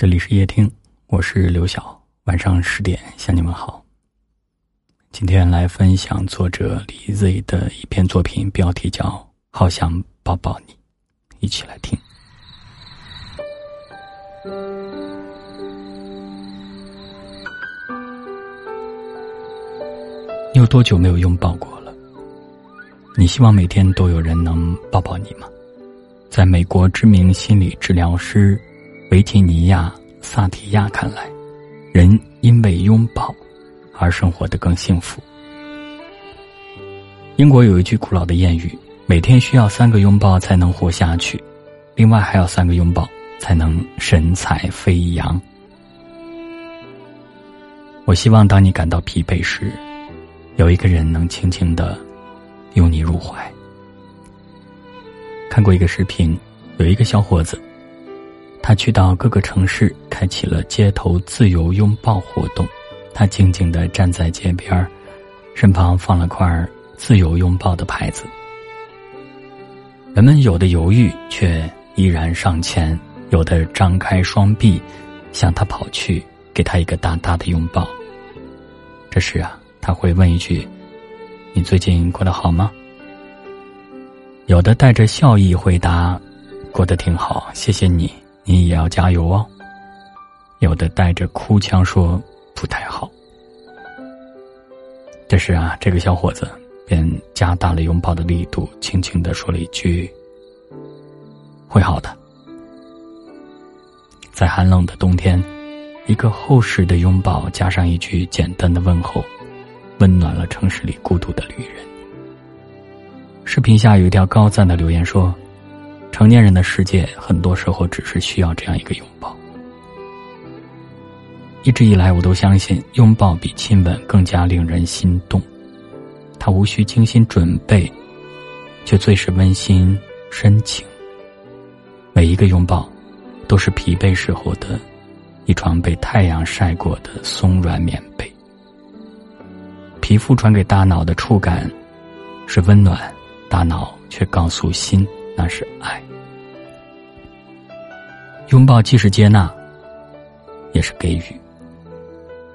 这里是夜听，我是刘晓。晚上十点向你们好。今天来分享作者李 Z 的一篇作品，标题叫《好想抱抱你》，一起来听。你有多久没有拥抱过了？你希望每天都有人能抱抱你吗？在美国知名心理治疗师。维吉尼亚·萨提亚看来，人因为拥抱而生活的更幸福。英国有一句古老的谚语：“每天需要三个拥抱才能活下去，另外还要三个拥抱才能神采飞扬。”我希望当你感到疲惫时，有一个人能轻轻的拥你入怀。看过一个视频，有一个小伙子。他去到各个城市，开启了街头自由拥抱活动。他静静地站在街边身旁放了块自由拥抱的牌子。人们有的犹豫，却依然上前；有的张开双臂，向他跑去，给他一个大大的拥抱。这时啊，他会问一句：“你最近过得好吗？”有的带着笑意回答：“过得挺好，谢谢你。”你也要加油哦。有的带着哭腔说不太好。这时啊，这个小伙子便加大了拥抱的力度，轻轻的说了一句：“会好的。”在寒冷的冬天，一个厚实的拥抱加上一句简单的问候，温暖了城市里孤独的旅人。视频下有一条高赞的留言说。成年人的世界，很多时候只是需要这样一个拥抱。一直以来，我都相信拥抱比亲吻更加令人心动。它无需精心准备，却最是温馨深情。每一个拥抱，都是疲惫时候的一床被太阳晒过的松软棉被。皮肤传给大脑的触感是温暖，大脑却告诉心。那是爱。拥抱既是接纳，也是给予。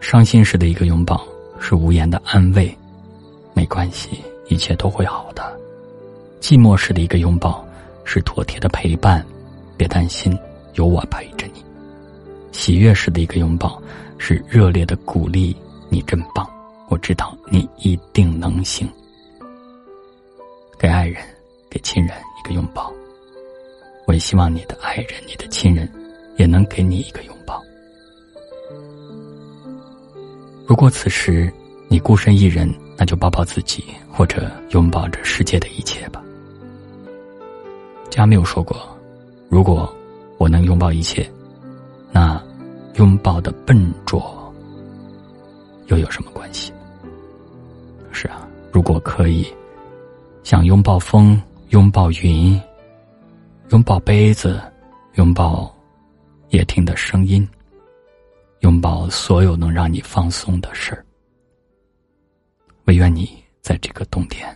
伤心时的一个拥抱是无言的安慰，没关系，一切都会好的。寂寞时的一个拥抱是妥帖的陪伴，别担心，有我陪着你。喜悦时的一个拥抱是热烈的鼓励，你真棒，我知道你一定能行。给爱人，给亲人一。个拥抱，我也希望你的爱人、你的亲人，也能给你一个拥抱。如果此时你孤身一人，那就抱抱自己，或者拥抱着世界的一切吧。加缪说过：“如果我能拥抱一切，那拥抱的笨拙又有什么关系？”是啊，如果可以，想拥抱风。拥抱云，拥抱杯子，拥抱夜听的声音，拥抱所有能让你放松的事儿。唯愿你在这个冬天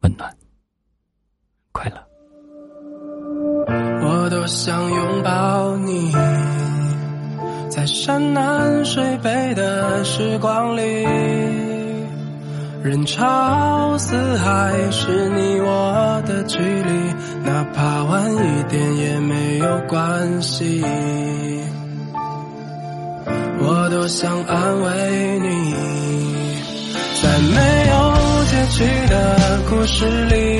温暖快乐。我多想拥抱你，在山南水北的时光里。人潮四海，是你我的距离，哪怕晚一点也没有关系。我多想安慰你，在没有结局的故事里，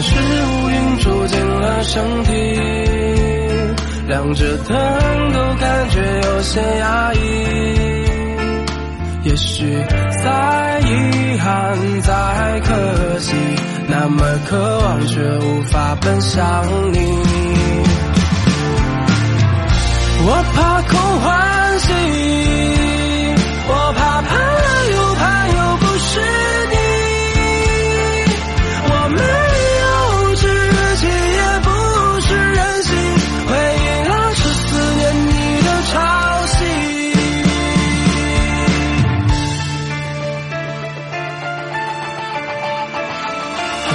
是乌云住进了身体，亮着灯都感觉有些压抑。也许再遗憾，再可惜，那么渴望却无法奔向你。我怕空欢喜。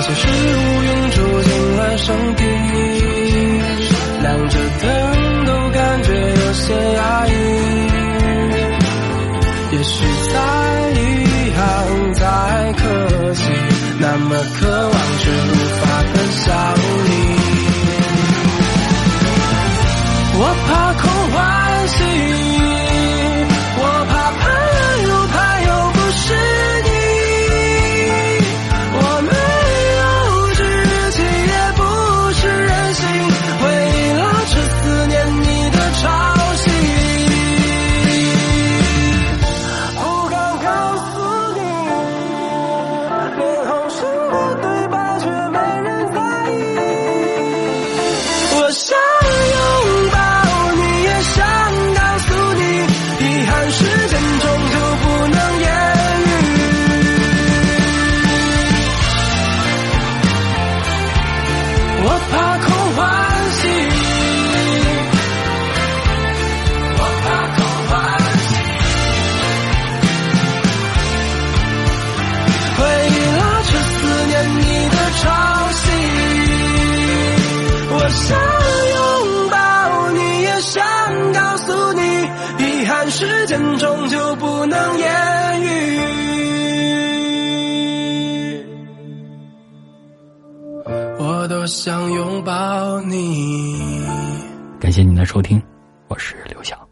其实乌云住进了身体，亮着灯都感觉有些压抑。也许再遗憾，再可惜，那么渴望却无法分享你。时间终究不能言语，我多想拥抱你。感谢您的收听，我是刘晓。